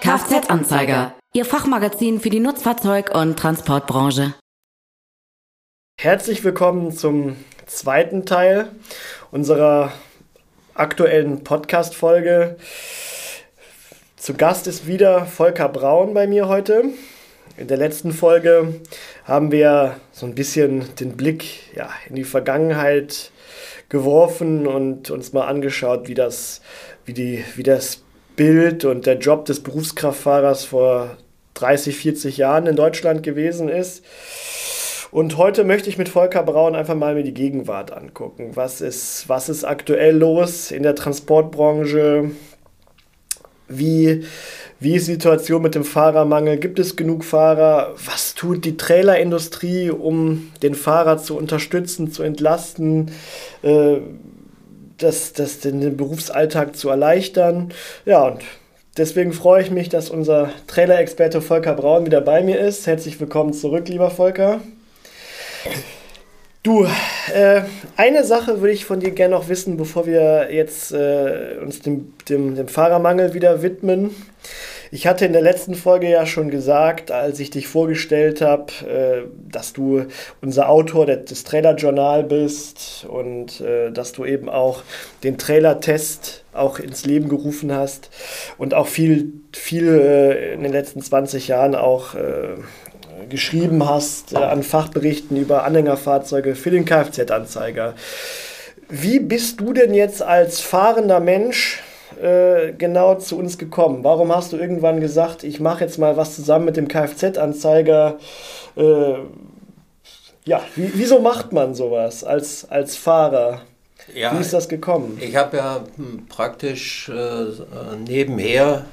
Kfz-Anzeiger, Ihr Fachmagazin für die Nutzfahrzeug- und Transportbranche. Herzlich willkommen zum zweiten Teil unserer aktuellen Podcast-Folge. Zu Gast ist wieder Volker Braun bei mir heute. In der letzten Folge haben wir so ein bisschen den Blick ja, in die Vergangenheit geworfen und uns mal angeschaut, wie das, wie die, wie das Bild und der Job des Berufskraftfahrers vor 30, 40 Jahren in Deutschland gewesen ist. Und heute möchte ich mit Volker Braun einfach mal mir die Gegenwart angucken. Was ist, was ist aktuell los in der Transportbranche? Wie, wie ist die Situation mit dem Fahrermangel? Gibt es genug Fahrer? Was tut die Trailerindustrie, um den Fahrer zu unterstützen, zu entlasten? Äh, das, das, den Berufsalltag zu erleichtern. Ja, und deswegen freue ich mich, dass unser Trailer-Experte Volker Braun wieder bei mir ist. Herzlich willkommen zurück, lieber Volker. Du, äh, eine Sache würde ich von dir gerne noch wissen, bevor wir jetzt äh, uns dem, dem, dem Fahrermangel wieder widmen. Ich hatte in der letzten Folge ja schon gesagt, als ich dich vorgestellt habe, äh, dass du unser Autor des Trailer-Journal bist und äh, dass du eben auch den Trailer-Test auch ins Leben gerufen hast und auch viel, viel äh, in den letzten 20 Jahren auch äh, geschrieben hast äh, an Fachberichten über Anhängerfahrzeuge für den Kfz-Anzeiger. Wie bist du denn jetzt als fahrender Mensch äh, genau zu uns gekommen? Warum hast du irgendwann gesagt, ich mache jetzt mal was zusammen mit dem Kfz-Anzeiger? Äh, ja, wie, wieso macht man sowas als, als Fahrer? Ja, Wie ist das gekommen? Ich habe ja hm, praktisch äh, nebenher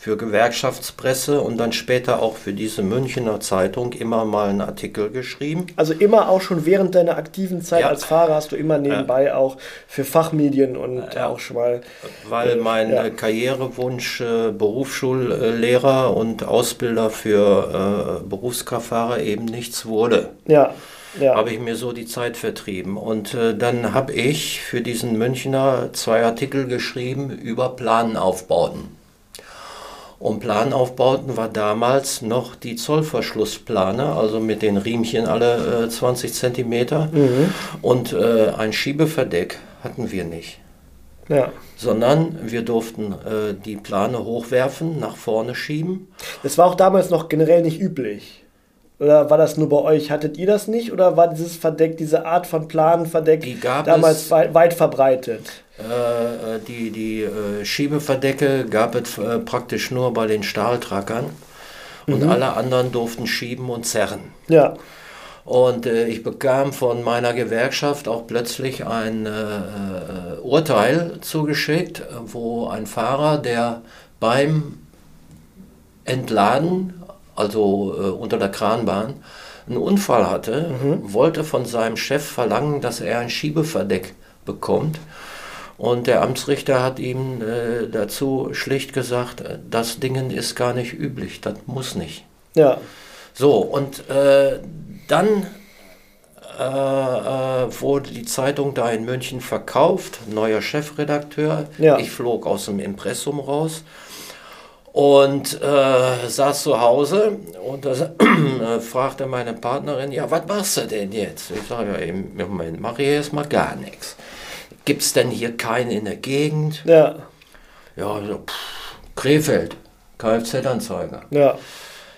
für Gewerkschaftspresse und dann später auch für diese Münchner Zeitung immer mal einen Artikel geschrieben. Also immer auch schon während deiner aktiven Zeit ja. als Fahrer hast du immer nebenbei ja. auch für Fachmedien und ja. auch schon mal. Weil äh, mein äh, Karrierewunsch äh, Berufsschullehrer und Ausbilder für äh, Berufskraftfahrer eben nichts wurde. Ja. Ja. habe ich mir so die Zeit vertrieben. Und äh, dann habe ich für diesen Münchner zwei Artikel geschrieben über Planaufbauten. Und Planaufbauten war damals noch die Zollverschlussplane, also mit den Riemchen alle äh, 20 Zentimeter. Mhm. Und äh, ein Schiebeverdeck hatten wir nicht. Ja. Sondern wir durften äh, die Plane hochwerfen, nach vorne schieben. Das war auch damals noch generell nicht üblich. Oder war das nur bei euch? Hattet ihr das nicht? Oder war dieses Verdeck, diese Art von Planenverdeck damals weit, weit verbreitet? Äh, äh, die die äh, Schiebeverdecke gab es äh, praktisch nur bei den Stahltrackern und mhm. alle anderen durften schieben und zerren. Ja. Und äh, ich bekam von meiner Gewerkschaft auch plötzlich ein äh, Urteil zugeschickt, wo ein Fahrer, der beim Entladen, also unter der Kranbahn, einen Unfall hatte, mhm. wollte von seinem Chef verlangen, dass er ein Schiebeverdeck bekommt. Und der Amtsrichter hat ihm äh, dazu schlicht gesagt, äh, das Dingen ist gar nicht üblich, das muss nicht. Ja. So, und äh, dann äh, äh, wurde die Zeitung da in München verkauft, neuer Chefredakteur. Ja. Ich flog aus dem Impressum raus und äh, saß zu Hause und da äh, fragte meine Partnerin, ja, was machst du denn jetzt? Ich sage, ja, im Moment mache ich erstmal gar nichts. Gibt es denn hier keinen in der Gegend? Ja. Ja, so, pff, Krefeld, Kfz-Anzeiger. Ja.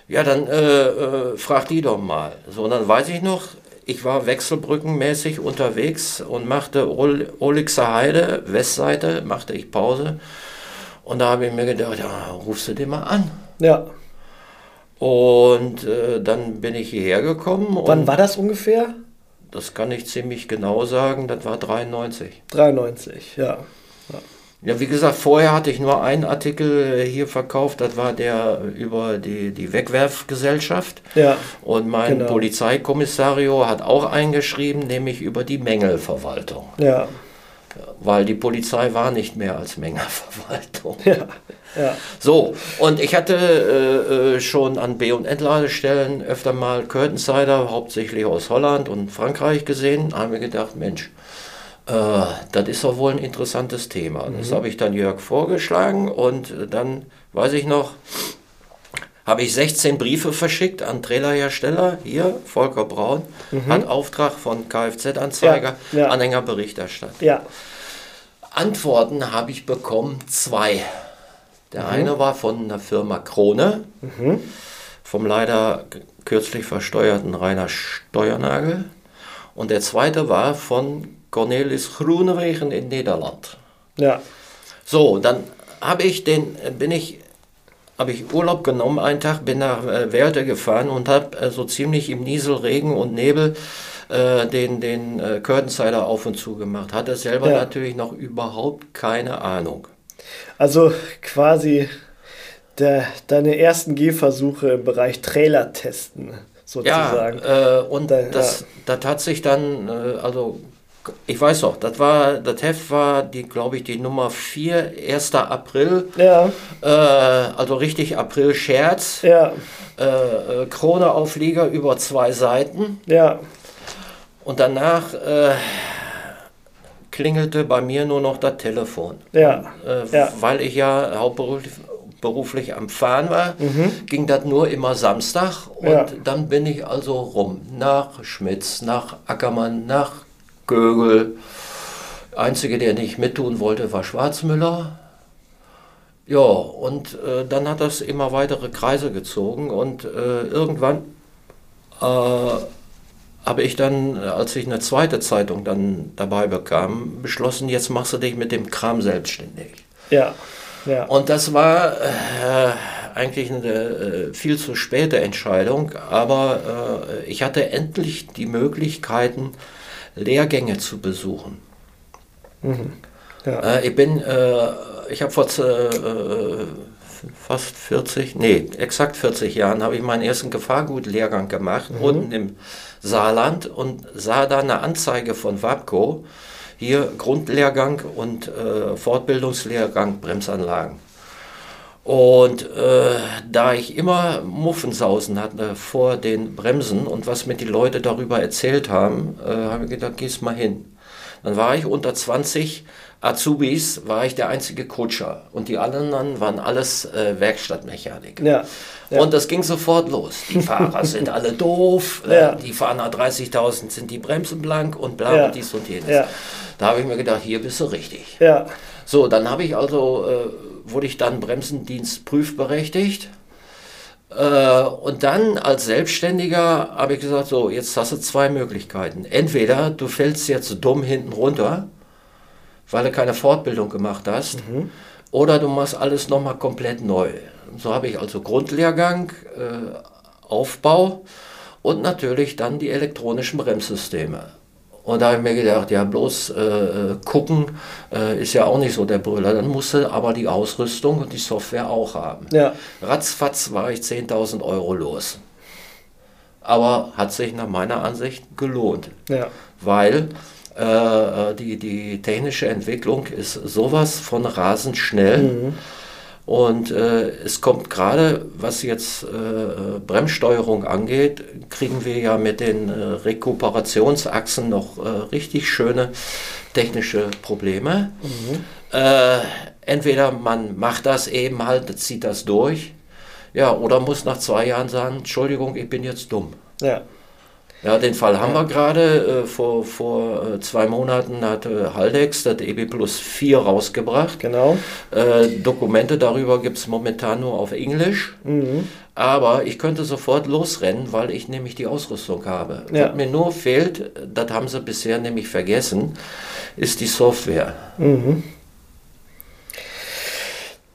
Ja, dann äh, äh, frag die doch mal. So, und dann weiß ich noch, ich war wechselbrückenmäßig unterwegs und machte Olixer Heide, Westseite, machte ich Pause. Und da habe ich mir gedacht, ja, rufst du den mal an. Ja. Und äh, dann bin ich hierher gekommen. Wann war das ungefähr? Das kann ich ziemlich genau sagen, das war 93. 93, ja. ja. Ja, wie gesagt, vorher hatte ich nur einen Artikel hier verkauft, das war der über die, die Wegwerfgesellschaft. Ja. Und mein genau. Polizeikommissario hat auch eingeschrieben, nämlich über die Mängelverwaltung. Ja. Weil die Polizei war nicht mehr als Mengerverwaltung. Ja, ja. So, und ich hatte äh, äh, schon an B- und Entladestellen öfter mal Curtainsider, hauptsächlich aus Holland und Frankreich gesehen, haben wir gedacht, Mensch, äh, das ist doch wohl ein interessantes Thema. Das habe ich dann Jörg vorgeschlagen und dann weiß ich noch, habe ich 16 Briefe verschickt an Trailerhersteller. Hier, Volker Braun, hat Auftrag von Kfz-Anzeiger, Ja, ja. Anhänger Berichterstatter. Ja, Antworten habe ich bekommen, zwei. Der eine war von der Firma Krone, vom leider kürzlich versteuerten Rainer Steuernagel. Und der zweite war von Cornelis Groenewegen in Niederland. ja, So, dann habe ich den, bin ich, habe ich Urlaub genommen, einen Tag, bin nach äh, Werte gefahren und habe äh, so ziemlich im Nieselregen und Nebel äh, den, den äh, Curtainsider auf und zu gemacht. Hatte selber Ja. natürlich noch überhaupt keine Ahnung. also quasi der, deine ersten Gehversuche im Bereich Trailer testen, sozusagen. Ja, äh, und Da- das, das hat sich dann, äh, also ich weiß noch, das war, das Heft war die, glaube ich, die Nummer 4, 1. April, Ja, äh, also richtig April-Scherz. ja, äh, äh, Krone-Auflieger über zwei Seiten ja, und danach äh, klingelte bei mir nur noch das Telefon. ja, Äh, Ja. Weil ich ja hauptberuflich beruflich am Fahren war, ging das nur immer Samstag und Mhm. Ja. dann bin ich also rum nach Schmitz, nach Ackermann, nach Gögel. Einzige, der nicht mittun wollte, war Schwarzmüller. Ja, und äh, dann hat das immer weitere Kreise gezogen und äh, irgendwann äh, habe ich dann, als ich eine zweite Zeitung dann dabei bekam, beschlossen, jetzt machst du dich mit dem Kram selbstständig. ja, ja, Und das war äh, eigentlich eine äh, viel zu späte Entscheidung, aber äh, ich hatte endlich die Möglichkeiten, Lehrgänge zu besuchen. ja, Äh, ich bin, äh, ich habe vor äh, fast 40, nee, exakt 40 Jahren habe ich meinen ersten Gefahrgutlehrgang gemacht, unten im Saarland und sah da eine Anzeige von WAPCO, hier Grundlehrgang und äh, Fortbildungslehrgang Bremsanlagen. Und äh, da ich immer Muffensausen hatte vor den Bremsen und was mir die Leute darüber erzählt haben, äh, habe ich gedacht, geh's mal hin. Dann war ich unter 20 Azubis, war ich der einzige Kutscher und die anderen waren alles äh, Werkstattmechaniker. ja, ja. Und das ging sofort los. Die Fahrer sind alle doof, Ja. äh, die fahren nach 30.000 sind die Bremsen blank und bla und dies und jenes. Da habe ich mir gedacht, hier bist du richtig. ja, So, dann habe ich also, äh, wurde ich dann Bremsendienst prüfberechtigt. Äh, und dann als Selbstständiger habe ich gesagt, so, jetzt hast du zwei Möglichkeiten. Entweder du fällst jetzt dumm hinten runter, weil du keine Fortbildung gemacht hast, oder du machst alles nochmal komplett neu. So habe ich also Grundlehrgang, äh, Aufbau und natürlich dann die elektronischen Bremssysteme. Und da habe ich mir gedacht, ja, bloß äh, gucken äh, ist ja auch nicht so der Brüller. Dann musste aber die Ausrüstung und die Software auch haben. ja, Ratzfatz war ich 10.000 Euro los. Aber hat sich nach meiner Ansicht gelohnt, ja, weil äh, die, die technische Entwicklung ist sowas von rasend schnell. Und äh, es kommt gerade, was jetzt äh, Bremssteuerung angeht, kriegen wir ja mit den äh, Rekuperationsachsen noch äh, richtig schöne technische Probleme. Äh, entweder man macht das eben halt, zieht das durch, ja, oder muss nach zwei Jahren sagen, Entschuldigung, ich bin jetzt dumm. ja, Ja, den Fall haben wir gerade. Äh, vor vor äh, zwei Monaten hat äh, Haldex das EB Plus 4 rausgebracht. genau. Äh, Dokumente darüber gibt es momentan nur auf Englisch. Aber ich könnte sofort losrennen, weil ich nämlich die Ausrüstung habe. Ja. Was mir nur fehlt, das haben sie bisher nämlich vergessen, ist die Software.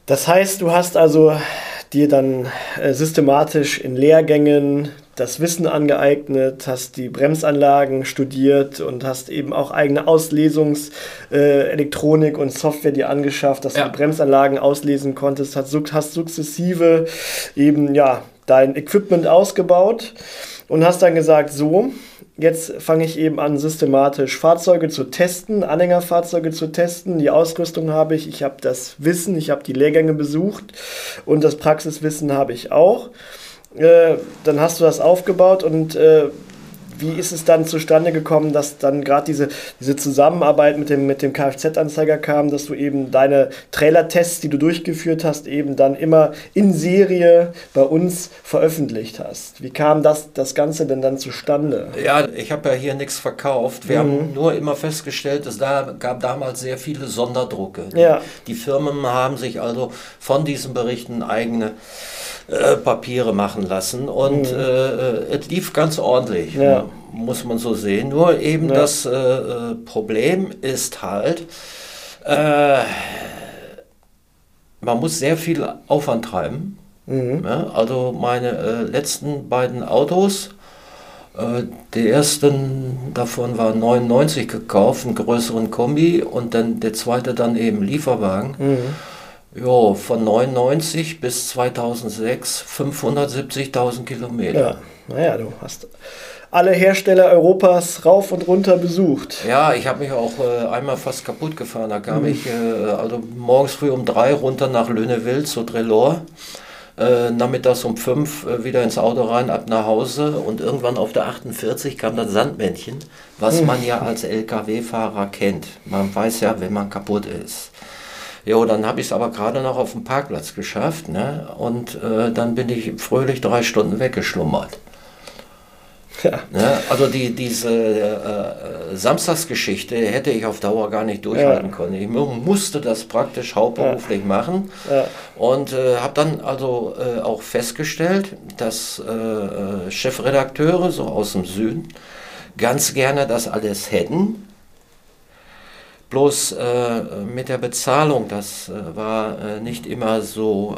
Das heißt, du hast also dir dann äh, systematisch in Lehrgängen das Wissen angeeignet, hast die Bremsanlagen studiert und hast eben auch eigene Auslesungselektronik äh, und Software dir angeschafft, dass Ja. du die Bremsanlagen auslesen konntest, hast, hast sukzessive eben ja dein Equipment ausgebaut und hast dann gesagt, so, jetzt fange ich eben an, systematisch Fahrzeuge zu testen, Anhängerfahrzeuge zu testen. Die Ausrüstung habe ich, ich habe das Wissen, ich habe die Lehrgänge besucht und das Praxiswissen habe ich auch. Äh, dann hast du das aufgebaut und äh, wie ist es dann zustande gekommen, dass dann gerade diese, diese Zusammenarbeit mit dem, mit dem Kfz-Anzeiger kam, dass du eben deine Trailer-Tests, die du durchgeführt hast, eben dann immer in Serie bei uns veröffentlicht hast? Wie kam das, das Ganze denn dann zustande? Ja, ich habe ja hier nichts verkauft. Wir mhm. haben nur immer festgestellt, es da gab damals sehr viele Sonderdrucke. Ja. Die, die Firmen haben sich also von diesen Berichten eigene äh, Papiere machen lassen und mhm. äh, es lief ganz ordentlich, ja. Muss man so sehen. Nur eben ja. das äh, äh Problem ist halt, äh, man muss sehr viel Aufwand treiben. Mhm. Ja, also meine äh, letzten beiden Autos, der ersten davon war 99 gekauft, einen größeren Kombi und dann der zweite dann eben Lieferwagen. Mhm Jo, von 99 bis 2006 570.000 Kilometer. Ja, naja, du hast alle Hersteller Europas rauf und runter besucht. Ja, ich habe mich auch äh, einmal fast kaputt gefahren. Da kam mhm. ich äh, also morgens früh um drei runter nach Löhnewild zu Trelor. Äh, nachmittags um fünf äh, wieder ins Auto rein, ab nach Hause und irgendwann auf der 48 kam das Sandmännchen, was man ja als LKW-Fahrer kennt. Man weiß ja, wenn man kaputt ist. Jo, dann habe ich es aber gerade noch auf dem Parkplatz geschafft. Ne? Und äh, dann bin ich fröhlich drei Stunden weggeschlummert. Ja. Ne? Also die, diese äh, äh, Samstagsgeschichte hätte ich auf Dauer gar nicht durchhalten ja. können. Ich musste das praktisch hauptberuflich ja. machen und äh, habe dann also äh, auch festgestellt, dass äh, äh, Chefredakteure so aus dem Süden ganz gerne das alles hätten Bloß mit der Bezahlung, das war nicht immer so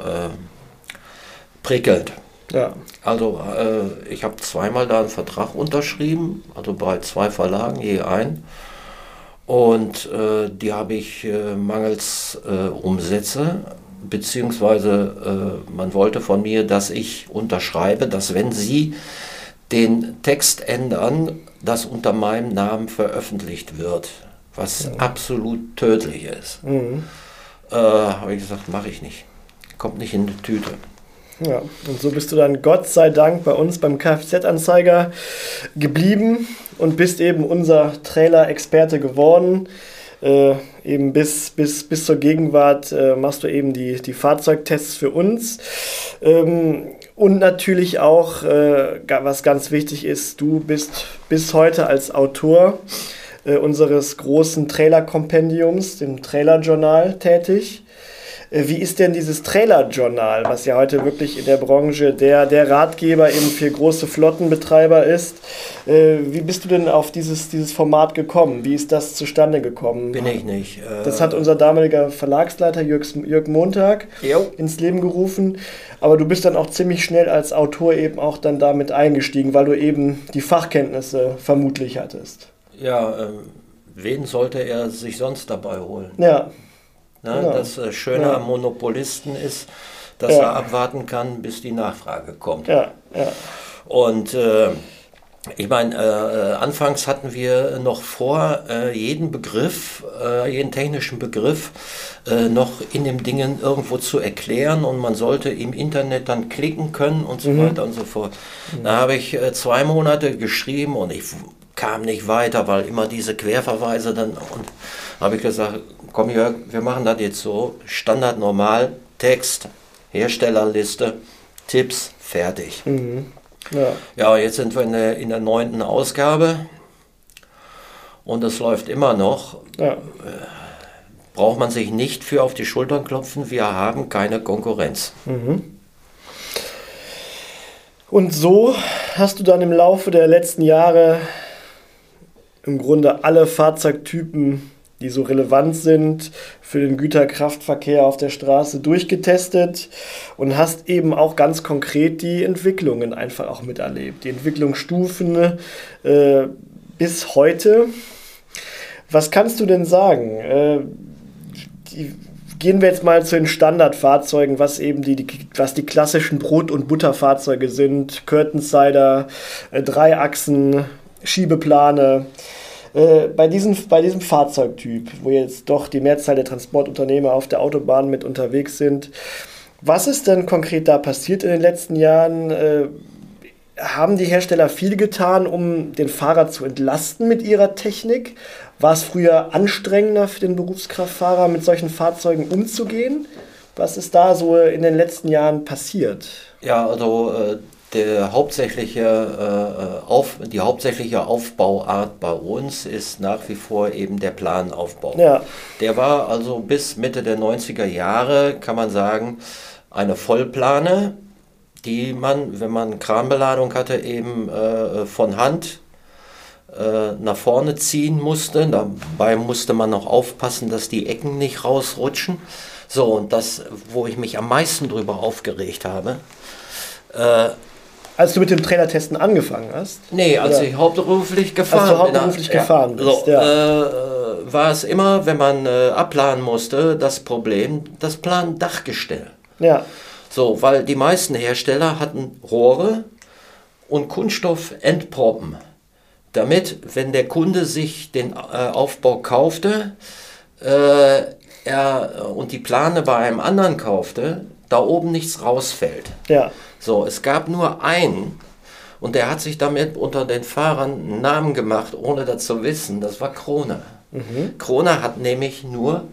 prickelnd. Ja. Also äh, ich habe zweimal da einen Vertrag unterschrieben, also bei zwei Verlagen je ein. Und äh, die habe ich mangels Umsätze, beziehungsweise man wollte von mir, dass ich unterschreibe, dass wenn Sie den Text ändern, das unter meinem Namen veröffentlicht wird was ja. absolut tödlich ist. Mhm. Äh, Habe ich gesagt, mache ich nicht. Kommt nicht in die Tüte. Ja, und so bist du dann Gott sei Dank bei uns beim Kfz-Anzeiger geblieben und bist eben unser Trailer-Experte geworden. Äh, eben bis, bis, bis zur Gegenwart äh, machst du eben die, die Fahrzeugtests für uns. Ähm, und natürlich auch, äh, was ganz wichtig ist, du bist bis heute als Autor äh, unseres großen Trailer-Kompendiums, dem Trailer-Journal, tätig. Äh, wie ist denn dieses Trailer-Journal, was ja heute wirklich in der Branche der, der Ratgeber eben für große Flottenbetreiber ist? Äh, wie bist du denn auf dieses, dieses Format gekommen? Wie ist das zustande gekommen? Bin ich nicht. Äh das hat unser damaliger Verlagsleiter Jörg, Jörg Montag jo. ins Leben gerufen. Aber du bist dann auch ziemlich schnell als Autor eben auch dann damit eingestiegen, weil du eben die Fachkenntnisse vermutlich hattest. Ja, äh, wen sollte er sich sonst dabei holen? Ja. Na, genau. Das äh, Schöne ja. am Monopolisten ist, dass ja. er abwarten kann, bis die Nachfrage kommt. Ja. Und äh, ich meine, äh, anfangs hatten wir noch vor, äh, jeden Begriff, äh, jeden technischen Begriff äh, noch in dem Dingen irgendwo zu erklären und man sollte im Internet dann klicken können und so mhm. weiter und so fort. Mhm. Da habe ich äh, zwei Monate geschrieben und ich kam nicht weiter, weil immer diese Querverweise dann und habe ich gesagt, komm Jörg, wir machen das jetzt so, Standard normal, Text, Herstellerliste, Tipps, fertig. Mhm. Ja. ja, jetzt sind wir in der, in der neunten Ausgabe und es läuft immer noch. Ja. Äh, braucht man sich nicht für auf die Schultern klopfen, wir haben keine Konkurrenz. Mhm. Und so hast du dann im Laufe der letzten Jahre im Grunde alle Fahrzeugtypen, die so relevant sind für den Güterkraftverkehr auf der Straße, durchgetestet und hast eben auch ganz konkret die Entwicklungen einfach auch miterlebt. Die Entwicklungsstufen äh, bis heute. Was kannst du denn sagen? Äh, die, gehen wir jetzt mal zu den Standardfahrzeugen, was eben die, die was die klassischen Brot- und Butterfahrzeuge sind. Curtainsider, äh, Dreiachsen, Schiebeplane. Äh, bei, diesem, bei diesem Fahrzeugtyp, wo jetzt doch die Mehrzahl der Transportunternehmer auf der Autobahn mit unterwegs sind, was ist denn konkret da passiert in den letzten Jahren? Äh, haben die Hersteller viel getan, um den Fahrer zu entlasten mit ihrer Technik? War es früher anstrengender für den Berufskraftfahrer, mit solchen Fahrzeugen umzugehen? Was ist da so in den letzten Jahren passiert? Ja, also äh, der hauptsächliche, äh, auf, die hauptsächliche Aufbauart bei uns ist nach wie vor eben der Planaufbau. Ja. Der war also bis Mitte der 90er Jahre, kann man sagen, eine Vollplane, die man, wenn man Kranbeladung hatte, eben äh, von Hand äh, nach vorne ziehen musste. Dabei musste man noch aufpassen, dass die Ecken nicht rausrutschen. So, und das, wo ich mich am meisten drüber aufgeregt habe, äh, als du mit dem Trainertesten angefangen hast? Nee, als Oder? ich hauptberuflich gefahren bin. Als du hauptberuflich bin, gefahren ja, bist, so, ja. Äh, war es immer, wenn man äh, abplanen musste, das Problem, das Plan-Dachgestell. Ja. So, weil die meisten Hersteller hatten Rohre und Kunststoff-Endproppen, damit, wenn der Kunde sich den äh, Aufbau kaufte äh, er, und die Plane bei einem anderen kaufte, da oben nichts rausfällt. Ja. So, es gab nur einen und der hat sich damit unter den Fahrern einen Namen gemacht, ohne das zu wissen. Das war Krone. Mhm. Krone hat nämlich nur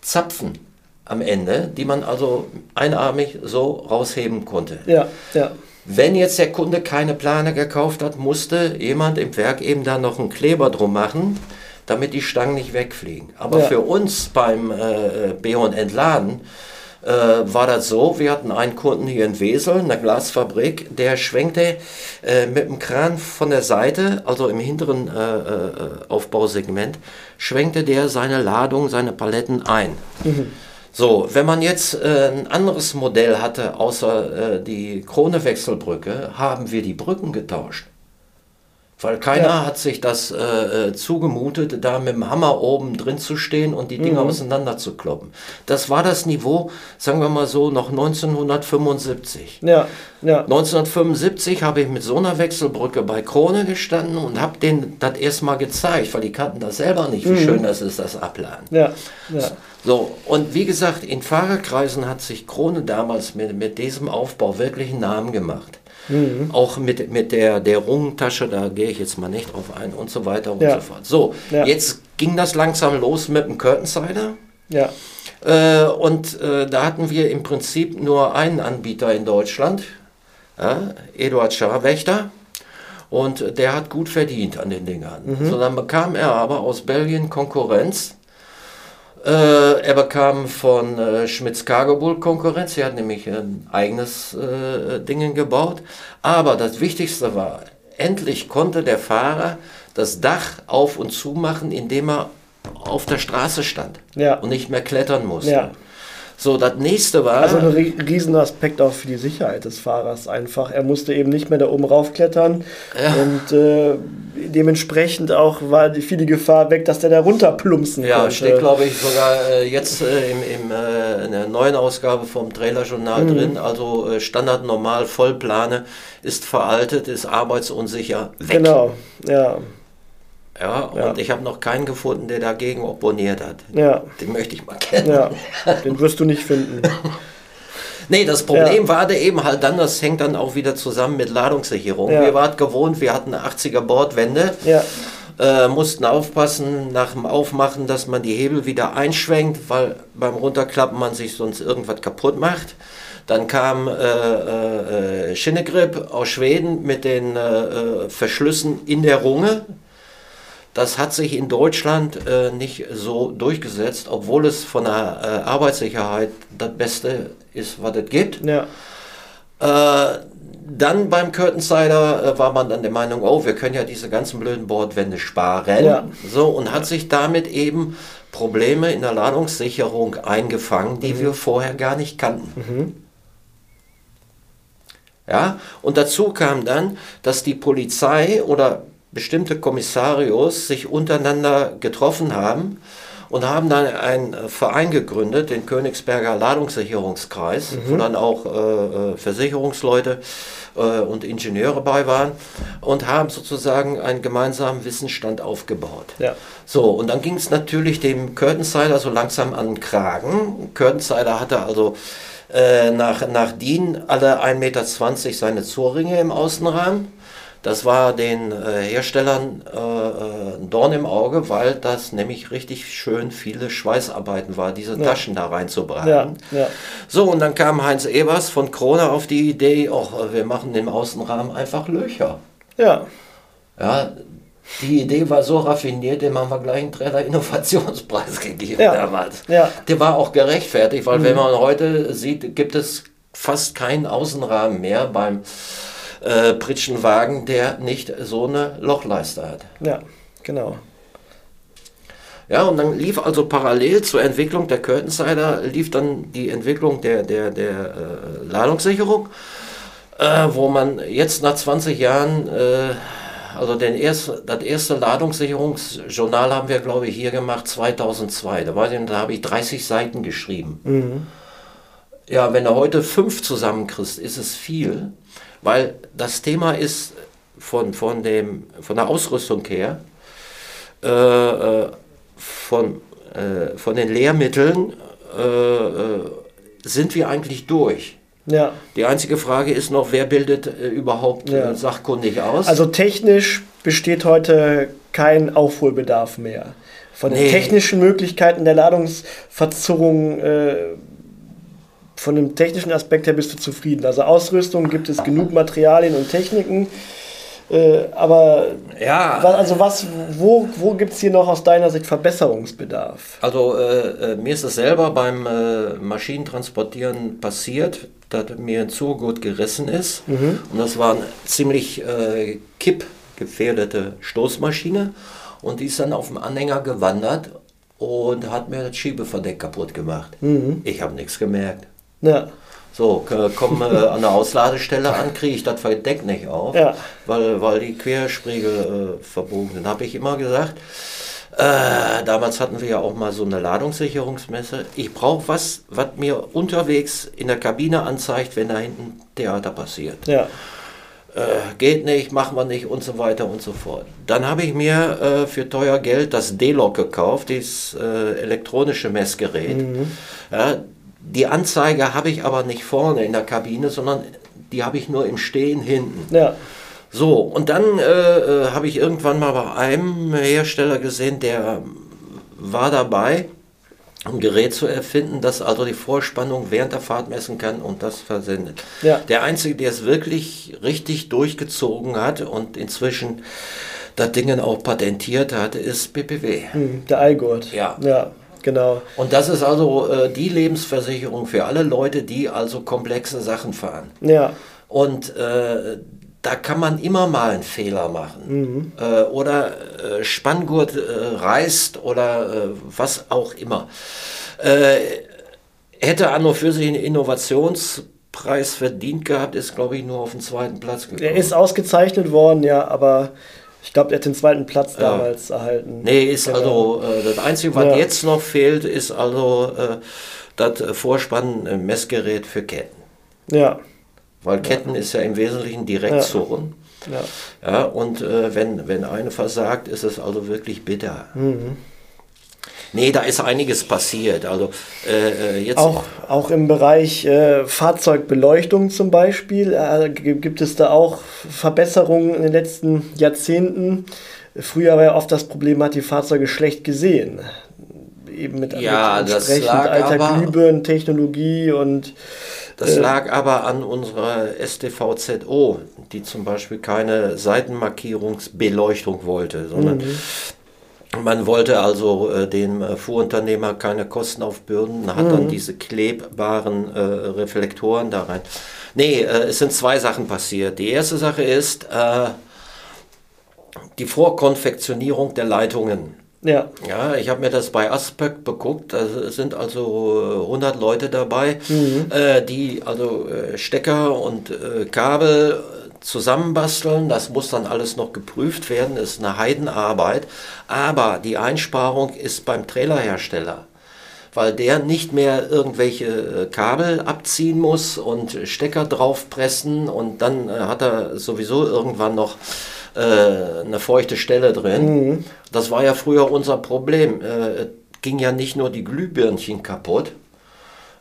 Zapfen am Ende, die man also einarmig so rausheben konnte. Ja, ja. Wenn jetzt der Kunde keine Plane gekauft hat, musste jemand im Werk eben da noch einen Kleber drum machen, damit die Stangen nicht wegfliegen. Aber ja. für uns beim äh, B und Entladen äh, war das so, wir hatten einen Kunden hier in Wesel, eine Glasfabrik, der schwenkte äh, mit dem Kran von der Seite, also im hinteren äh, äh, Aufbausegment, schwenkte der seine Ladung, seine Paletten ein. Mhm. So, wenn man jetzt äh, ein anderes Modell hatte, außer äh, die Krone-Wechselbrücke, haben wir die Brücken getauscht. Weil keiner ja. hat sich das äh, äh, zugemutet, da mit dem Hammer oben drin zu stehen und die Dinger mhm. auseinander zu kloppen. Das war das Niveau, sagen wir mal so, noch 1975. Ja, ja. 1975 habe ich mit so einer Wechselbrücke bei Krone gestanden und habe denen das erstmal gezeigt, weil die kannten das selber nicht, wie mhm. schön das ist, das Abladen. Ja, ja. So, und wie gesagt, in Fahrerkreisen hat sich Krone damals mit, mit diesem Aufbau wirklich einen Namen gemacht. Mhm. Auch mit, mit der, der Rungentasche, da gehe ich jetzt mal nicht drauf ein und so weiter und ja. so fort. So, ja. jetzt ging das langsam los mit dem Curtainsider. Ja. Äh, und äh, da hatten wir im Prinzip nur einen Anbieter in Deutschland, ja, Eduard Scharwächter. Und der hat gut verdient an den Dingern. Mhm. So, dann bekam er aber aus Belgien Konkurrenz er bekam von äh, Schmitz Cargo Bull Konkurrenz. Er hat nämlich ein eigenes äh, Ding gebaut. Aber das Wichtigste war, endlich konnte der Fahrer das Dach auf und zu machen, indem er auf der Straße stand ja. und nicht mehr klettern musste. Ja. So, das nächste war. Also ein Riesenaspekt auch für die Sicherheit des Fahrers einfach. Er musste eben nicht mehr da oben raufklettern ja. und äh, dementsprechend auch war die, viel die Gefahr weg, dass der da runterplumpsen ja, konnte. Ja, steht glaube ich sogar äh, jetzt äh, im, im, äh, in der neuen Ausgabe vom Trailerjournal mhm. drin. Also äh, Standard normal Vollplane ist veraltet, ist arbeitsunsicher weg. Genau, ja. Ja, und ich habe noch keinen gefunden, der dagegen opponiert hat. Ja. Den möchte ich mal kennen. Ja, den wirst du nicht finden. nee, das Problem ja. war da eben halt dann, das hängt dann auch wieder zusammen mit Ladungssicherung. Ja. Wir waren gewohnt, wir hatten 80er Bordwände. Ja. Äh, mussten aufpassen nach dem Aufmachen, dass man die Hebel wieder einschwenkt, weil beim Runterklappen man sich sonst irgendwas kaputt macht. Dann kam äh, äh, äh Shinnegrip aus Schweden mit den äh, äh, Verschlüssen in der Runge. Das hat sich in Deutschland äh, nicht so durchgesetzt, obwohl es von der äh, Arbeitssicherheit das Beste ist, was es gibt. Ja. Äh, dann beim Curtainsider äh, war man dann der Meinung, oh, wir können ja diese ganzen blöden Bordwände sparen. Ja. So, und hat sich damit eben Probleme in der Ladungssicherung eingefangen, die mhm. wir vorher gar nicht kannten. Mhm. Ja, und dazu kam dann, dass die Polizei oder bestimmte Kommissarios sich untereinander getroffen haben und haben dann einen Verein gegründet, den Königsberger Ladungssicherungskreis, mhm. wo dann auch äh, äh, Versicherungsleute äh, und Ingenieure bei waren und haben sozusagen einen gemeinsamen Wissensstand aufgebaut. Ja. So, und dann ging es natürlich dem Curtainsider so langsam an den Kragen. Curtainsider hatte also äh, nach, nach DIN alle 1,20 Meter seine Zurringe im Außenrahmen. Das war den äh, Herstellern äh, äh, ein Dorn im Auge, weil das nämlich richtig schön viele Schweißarbeiten war, diese Ja. Taschen da reinzubraten. Ja, ja. So, und dann kam Heinz Ebers von Krone auf die Idee, oh, wir machen im Außenrahmen einfach Löcher. Ja, Ja, die Idee war so raffiniert, dem haben wir gleich einen Trainer Innovationspreis gegeben Ja. damals. Ja. Mhm. Der war auch gerechtfertigt, weil wenn man heute sieht, gibt es fast keinen Außenrahmen mehr beim äh, Pritschenwagen, der nicht so eine Lochleiste hat. ja, genau. Ja, und dann lief also parallel zur Entwicklung der Curtainsider, lief dann die Entwicklung der, der, der äh, Ladungssicherung, äh, wo man jetzt nach 20 Jahren, äh, also den erst, das erste Ladungssicherungsjournal haben wir, glaube ich, hier gemacht 2002. Da, weiß ich, da habe ich 30 Seiten geschrieben. Ja, wenn du heute fünf zusammenkriegst, ist es viel, weil das Thema ist von, von, dem, von der Ausrüstung her, äh, äh, von, äh, von den Lehrmitteln äh, äh, sind wir eigentlich durch. Ja. Die einzige Frage ist noch, wer bildet äh, überhaupt Ja. sachkundig aus? Also technisch besteht heute kein Aufholbedarf mehr. Von den Nee. technischen Möglichkeiten der Ladungsverzerrung, von dem technischen Aspekt her bist du zufrieden. Also Ausrüstung gibt es genug Materialien und Techniken. Äh, aber ja, also was, wo, wo gibt es hier noch aus deiner Sicht Verbesserungsbedarf? Also äh, äh, mir ist es selber beim äh, Maschinentransportieren passiert, dass mir ein Zuggut gerissen ist. Und das war eine ziemlich äh, kippgefährdete Stoßmaschine. Und die ist dann auf dem Anhänger gewandert und hat mir das Schiebeverdeck kaputt gemacht. Ich habe nichts gemerkt. Ja, So, k- komm äh, an der Ausladestelle an, kriege ich das Verdeck nicht auf, Ja. weil, weil die Querspriegel äh, verbogen sind. habe ich immer gesagt, äh, damals hatten wir ja auch mal so eine Ladungssicherungsmesse. Ich brauche was, was mir unterwegs in der Kabine anzeigt, wenn da hinten Theater passiert. ja, Äh, geht nicht, machen wir nicht und so weiter und so fort. Dann habe ich mir äh, für teuer Geld das D-Log gekauft, dieses äh, elektronische Messgerät. Ja, die Anzeige habe ich aber nicht vorne in der Kabine, sondern die habe ich nur im Stehen hinten. ja, So, und dann äh, äh, habe ich irgendwann mal bei einem Hersteller gesehen, der war dabei, ein Gerät zu erfinden, das also die Vorspannung während der Fahrt messen kann und das versendet. Ja. Der Einzige, der es wirklich richtig durchgezogen hat und inzwischen das Ding auch patentiert hat, ist BPW. hm, der Allgurt. Ja. Ja, genau. Und das ist also äh, die Lebensversicherung für alle Leute, die also komplexe Sachen fahren. Ja, Und äh, da kann man immer mal einen Fehler machen. Äh, oder äh, Spanngurt äh, reißt oder äh, was auch immer. Äh, hätte an und für sich einen Innovationspreis verdient gehabt, ist, glaube ich, nur auf den zweiten Platz gekommen. er ist ausgezeichnet worden, ja, aber ich glaube, er hat den zweiten Platz damals erhalten. Nee, ist Genau. also äh, das Einzige, was Ja. jetzt noch fehlt, ist also äh, das äh, Vorspann-Messgerät für Ketten. Ja, Weil Ketten ist ja im Wesentlichen Direktzonen. ja. Ja, und wenn, wenn eine versagt, ist es also wirklich bitter. Mhm. Nee, da ist einiges passiert. Also äh, äh, jetzt Auch, auch im Bereich äh, Fahrzeugbeleuchtung zum Beispiel äh, gibt es da auch Verbesserungen in den letzten Jahrzehnten. Früher war ja oft das Problem, man hat die Fahrzeuge schlecht gesehen. Eben mit, Ja, mit entsprechend alter aber- Glühbirnentechnologie und Das Äh, lag aber an unserer STVZO, die zum Beispiel keine Seitenmarkierungsbeleuchtung wollte, sondern Mhm. Man wollte also äh, dem äh, Fuhrunternehmer keine Kosten aufbürden, hat Mhm. dann diese klebbaren äh, Reflektoren da rein. Nee, äh, es sind zwei Sachen passiert. Die erste Sache ist äh, die Vorkonfektionierung der Leitungen. ja, Ja, ich habe mir das bei Aspect beguckt. Da sind also äh, 100 Leute dabei, äh, die also Stecker und Kabel zusammenbasteln. Das muss dann alles noch geprüft werden. Ist eine Heidenarbeit. Aber die Einsparung ist beim Trailerhersteller. weil der nicht mehr irgendwelche äh, Kabel abziehen muss und Stecker draufpressen und dann äh, hat er sowieso irgendwann noch äh, eine feuchte Stelle drin. Mhm. Das war ja früher unser Problem. Äh, ging ja nicht nur die Glühbirnchen kaputt,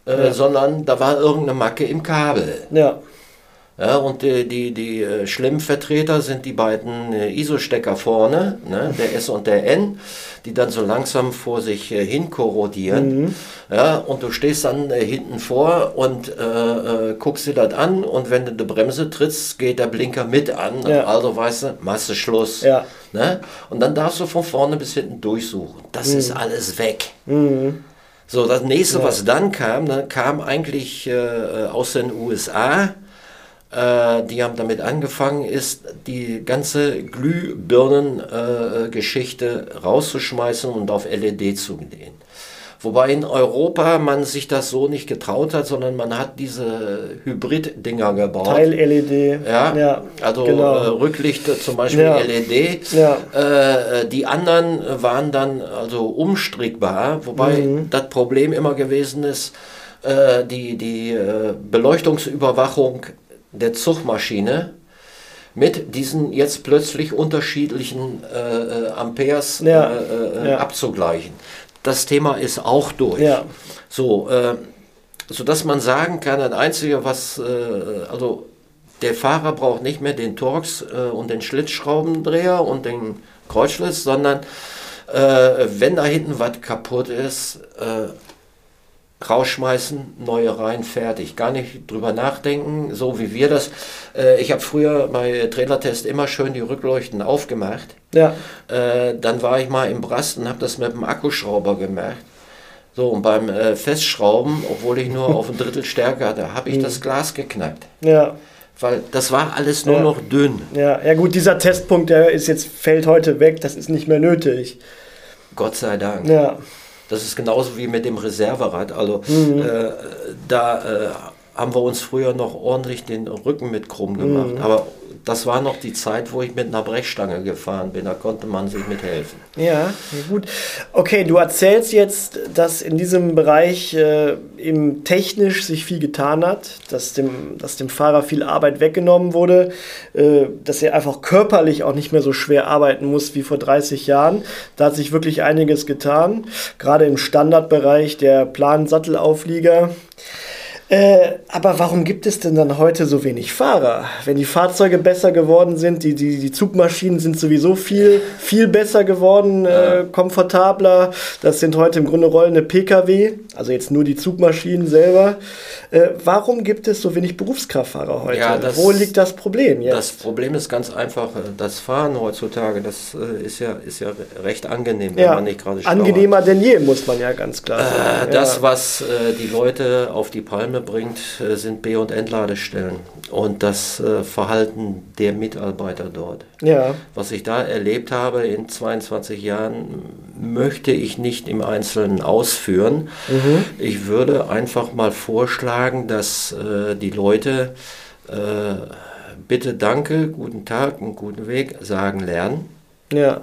äh, ja. sondern da war irgendeine Macke im Kabel. Ja. Ja, und die, die, die äh, schlimmen Vertreter sind die beiden äh, ISO-Stecker vorne, ne, der S und der N, die dann so langsam vor sich äh, hin korrodieren. Mhm. Ja, und du stehst dann äh, hinten vor und äh, äh, guckst dir das an und wenn du die Bremse trittst, geht der Blinker mit an. Ja. Also weißt du, du Schluss. Ja. Ne? Und dann darfst du von vorne bis hinten durchsuchen. Das mhm. ist alles weg. Mhm. So, das nächste, was dann kam, dann kam eigentlich aus den USA äh, die haben damit angefangen, ist die ganze Glühbirnen-Geschichte äh, rauszuschmeißen und auf LED zu gehen. Wobei in Europa man sich das so nicht getraut hat, sondern man hat diese Hybrid-Dinger gebaut. Teil-LED. Ja, ja, also genau. äh, Rücklichter zum Beispiel ja. LED. Ja. Äh, die anderen waren dann also umstrickbar, wobei mhm. das Problem immer gewesen ist, äh, die, die äh, Beleuchtungsüberwachung der Zugmaschine mit diesen jetzt plötzlich unterschiedlichen äh, äh Amperes ja, äh, äh, ja. abzugleichen. Das Thema ist auch durch. Ja. So, äh, sodass man sagen kann, das Einzige, was, äh, also der Fahrer braucht nicht mehr den Torx und den Schlitzschraubendreher und den Kreuzschlitz, sondern wenn da hinten was kaputt ist, rausschmeißen, neue rein, fertig. Gar nicht drüber nachdenken, so wie wir das. Äh, ich habe früher bei Trailertest immer schön die Rückleuchten aufgemacht. Ja. Äh, dann war ich mal im Brast und habe das mit dem Akkuschrauber gemacht. So, und beim äh, Festschrauben, obwohl ich nur auf ein Drittel Stärke hatte, habe ich mhm. das Glas geknackt. Ja. Weil das war alles nur ja. noch dünn. Ja, ja gut, dieser Testpunkt, der ist jetzt, fällt heute weg, das ist nicht mehr nötig. Gott sei Dank. Ja. Das ist genauso wie mit dem Reserverad. Also mhm. äh, da äh, haben wir uns früher noch ordentlich den Rücken mit krumm gemacht. Mhm. Aber das war noch die Zeit, wo ich mit einer Brechstange gefahren bin. Da konnte man sich mithelfen. Ja, gut. Okay, du erzählst jetzt, dass in diesem Bereich äh, eben technisch sich viel getan hat, dass dem, dass dem Fahrer viel Arbeit weggenommen wurde, äh, dass er einfach körperlich auch nicht mehr so schwer arbeiten muss wie vor 30 Jahren. Da hat sich wirklich einiges getan, gerade im Standardbereich der Plan-Sattelauflieger. Äh, aber warum gibt es denn dann heute so wenig Fahrer? Wenn die Fahrzeuge besser geworden sind, die, die, die Zugmaschinen sind sowieso viel, viel besser geworden, äh, komfortabler. Das sind heute im Grunde rollende Pkw, also jetzt nur die Zugmaschinen selber. Äh, warum gibt es so wenig Berufskraftfahrer heute? Ja, das, Wo liegt das Problem jetzt? Das Problem ist ganz einfach, äh, das Fahren heutzutage, das äh, ist, ja, ist ja recht angenehm, wenn ja, man nicht gerade Angenehmer hat. denn je, muss man ja ganz klar sagen. das, was die Leute auf die Palme Zustande bringt, äh, sind B- und Entladestellen und das äh, Verhalten der Mitarbeiter dort. Ja. Was ich da erlebt habe in 22 Jahren, möchte ich nicht im Einzelnen ausführen. Mhm. Ich würde einfach mal vorschlagen, dass äh, die Leute bitte Danke, guten Tag und guten Weg sagen lernen. Ja.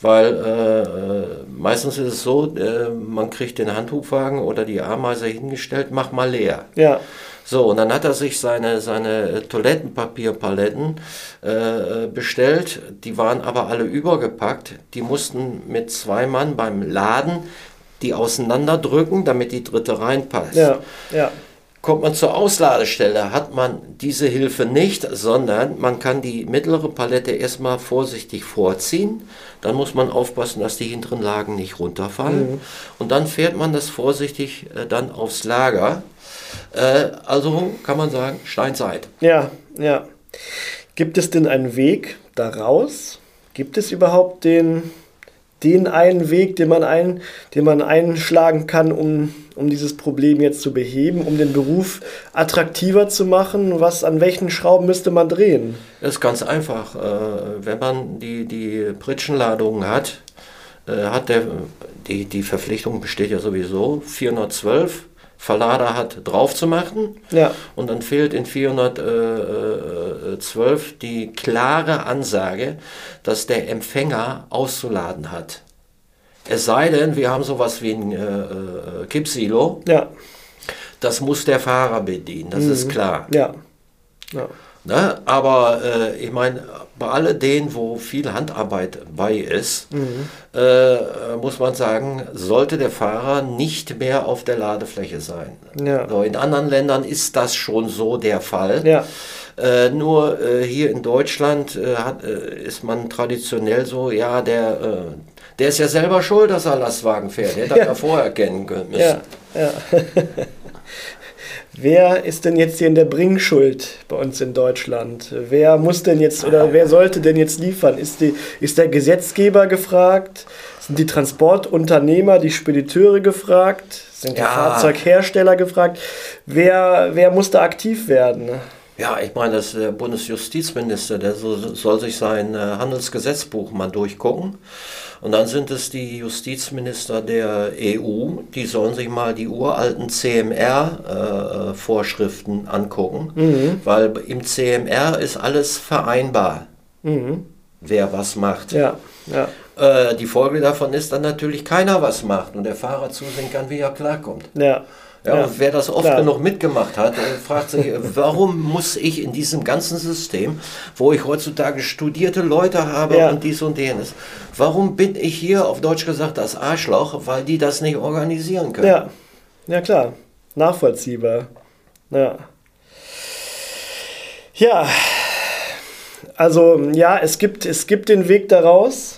Weil äh, äh, meistens ist es so, äh, man kriegt den Handhubwagen oder die Ameise hingestellt, mach mal leer. Ja. So, und dann hat er sich seine, seine Toilettenpapierpaletten äh, bestellt. Die waren aber alle übergepackt. Die mussten mit zwei Mann beim Laden die auseinanderdrücken, damit die dritte reinpasst. Ja, ja. Kommt man zur Ausladestelle, hat man diese Hilfe nicht, sondern man kann die mittlere Palette erstmal vorsichtig vorziehen. Dann muss man aufpassen, dass die hinteren Lagen nicht runterfallen. Mhm. Und dann fährt man das vorsichtig äh, dann aufs Lager. Äh, also kann man sagen, Steinzeit. Ja, ja. Gibt es denn einen Weg daraus? Gibt es überhaupt den den einen Weg, den man, ein, den man einschlagen kann, um, um dieses Problem jetzt zu beheben, um den Beruf attraktiver zu machen? Was, an welchen Schrauben müsste man drehen? Das ist ganz einfach. Äh, wenn man die, die Pritschenladung hat, äh, hat der, die, die Verpflichtung besteht ja sowieso, 412 Verlader hat, drauf zu machen. Ja. Und dann fehlt in 412 die klare Ansage, dass der Empfänger auszuladen hat. Es sei denn, wir haben sowas wie ein äh, äh, Kippsilo. Ja. Das muss der Fahrer bedienen, das ist klar. Ja. ja. Ne? Aber äh, ich meine, bei alledem, wo viel Handarbeit bei ist, äh, muss man sagen, sollte der Fahrer nicht mehr auf der Ladefläche sein. Ja. So, in anderen Ländern ist das schon so der Fall. Ja. Äh, nur äh, hier in Deutschland äh, hat, äh, ist man traditionell so, ja, der, äh, der ist ja selber schuld, dass er Lastwagen fährt. Der hätte Ja. er ja vorher kennen können müssen. Ja, ja. Wer ist denn jetzt hier in der Bringschuld bei uns in Deutschland? Wer muss denn jetzt oder wer sollte denn jetzt liefern? Ist, die, ist der Gesetzgeber gefragt? Sind die Transportunternehmer, die Spediteure gefragt? Sind die Ja. Fahrzeughersteller gefragt? Wer, wer muss da aktiv werden? Ja, ich meine, das der Bundesjustizminister, der so, soll sich sein äh, Handelsgesetzbuch mal durchgucken. Und dann sind es die Justizminister der EU, die sollen sich mal die uralten CMR-Vorschriften äh, angucken, weil im CMR ist alles vereinbar, wer was macht. Ja, ja, Äh, die Folge davon ist dann natürlich keiner was macht und der Fahrer zusehen kann, wie er klarkommt. ja. Ja, und wer das oft klar. genug mitgemacht hat, äh, fragt sich, äh, warum muss ich in diesem ganzen System, wo ich heutzutage studierte Leute habe Ja. und dies und jenes, warum bin ich hier auf Deutsch gesagt das Arschloch, weil die das nicht organisieren können? Ja, ja klar, nachvollziehbar. Ja. Ja, also ja, es gibt, es gibt den Weg daraus.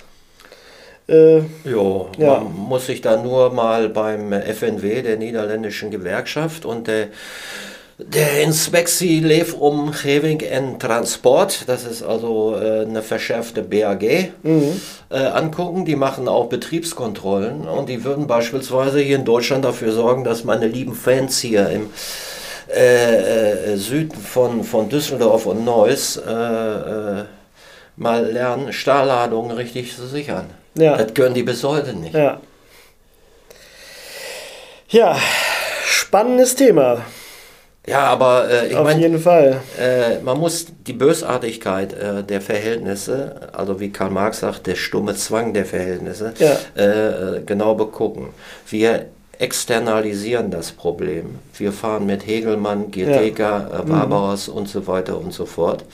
Äh, Jo, Ja. man muss sich da nur mal beim FNW, der niederländischen Gewerkschaft, und der, der Inspektie Leef Omgeving en Transport, das ist also äh, eine verschärfte BAG, äh, angucken. Die machen auch Betriebskontrollen und die würden beispielsweise hier in Deutschland dafür sorgen, dass meine lieben Fans hier im äh, äh, Süden von, von Düsseldorf und Neuss äh, äh, mal lernen, Stahlladungen richtig zu sichern. Ja. Das können die bis heute nicht. ja. Ja, spannendes Thema, Ja, aber äh, ich auf meine, jeden Fall. äh, man muss die Bösartigkeit äh, der Verhältnisse, also wie Karl Marx sagt, der stumme Zwang der Verhältnisse, Ja. äh, genau begucken. Wir externalisieren das Problem. Wir fahren mit Hegelmann, Gierteka, äh, Barbaros und so weiter und so fort.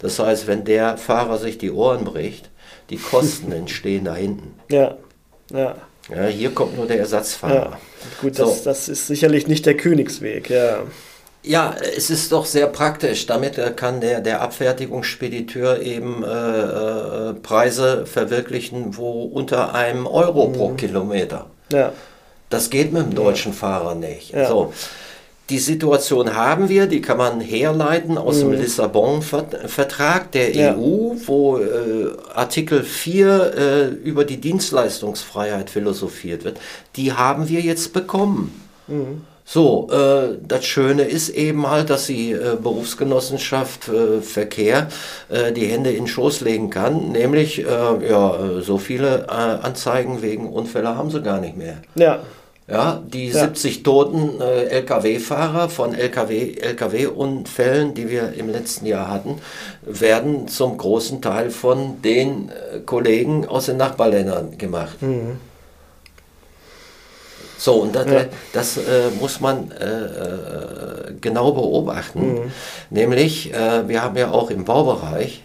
Das heißt, wenn der Fahrer sich die Ohren bricht, die Kosten entstehen da hinten. Ja, ja, Ja, hier kommt nur der Ersatzfahrer. ja. Gut, das, So. das ist sicherlich nicht der Königsweg, ja. Ja, es ist doch sehr praktisch. Damit äh, kann der, der Abfertigungsspediteur eben äh, äh, Preise verwirklichen, wo unter einem Euro pro Kilometer. Ja, Das geht mit dem deutschen Fahrer nicht. Ja. So. Die Situation haben wir, die kann man herleiten aus dem Lissabon-Vertrag der Mhm. Ja. EU, wo äh, Artikel 4 äh, über die Dienstleistungsfreiheit philosophiert wird. Die haben wir jetzt bekommen. Mhm. So, äh, das Schöne ist eben halt, dass die äh, Berufsgenossenschaft äh, Verkehr äh, die Hände in den Schoß legen kann, nämlich äh, ja, äh, so viele Anzeigen wegen Unfälle haben sie gar nicht mehr. ja, Ja, die Ja. 70 toten äh, Lkw-Fahrer von Lkw, Lkw-Unfällen, die wir im letzten Jahr hatten, werden zum großen Teil von den äh, Kollegen aus den Nachbarländern gemacht. So, und das, Mhm. Ja. das äh, muss man äh, äh, genau beobachten. Mhm. Nämlich, äh, wir haben ja auch im Baubereich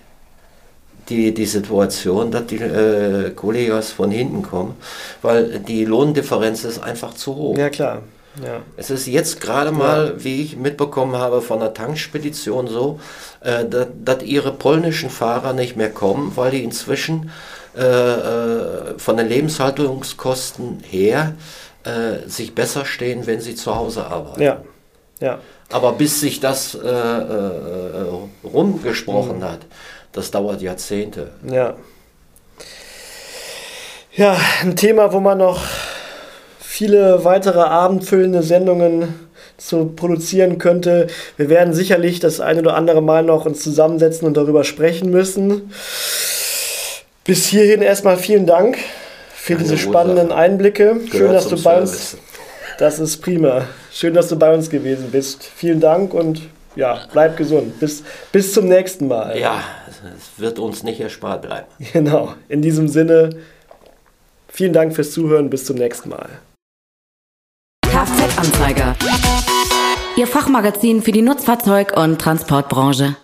die, die Situation, dass die äh, Kollegas von hinten kommen, weil die Lohndifferenz ist einfach zu hoch. ja klar. Ja, Es ist jetzt gerade mal, wie ich mitbekommen habe von der Tankspedition so, äh, dass, ihre polnischen Fahrer nicht mehr kommen, weil die inzwischen äh, äh, von den Lebenshaltungskosten her äh, sich besser stehen, wenn sie zu Hause arbeiten. ja, ja. Aber bis sich das äh, äh, rumgesprochen hat, das dauert Jahrzehnte. Ja. Ja, ein Thema, wo man noch viele weitere abendfüllende Sendungen zu produzieren könnte. Wir werden sicherlich das ein oder andere Mal noch uns zusammensetzen und darüber sprechen müssen. Bis hierhin erstmal vielen Dank für Keine diese Ursache. spannenden Einblicke. Schön, Gehört dass zum du bei uns. Das ist prima. Schön, dass du bei uns gewesen bist. Vielen Dank und ja, bleib gesund. Bis, bis zum nächsten Mal. Ja, es wird uns nicht erspart bleiben. Genau. In diesem Sinne, Vielen Dank fürs Zuhören. Bis zum nächsten Mal. Kfz-Anzeiger. Ihr Fachmagazin für die Nutzfahrzeug- und Transportbranche.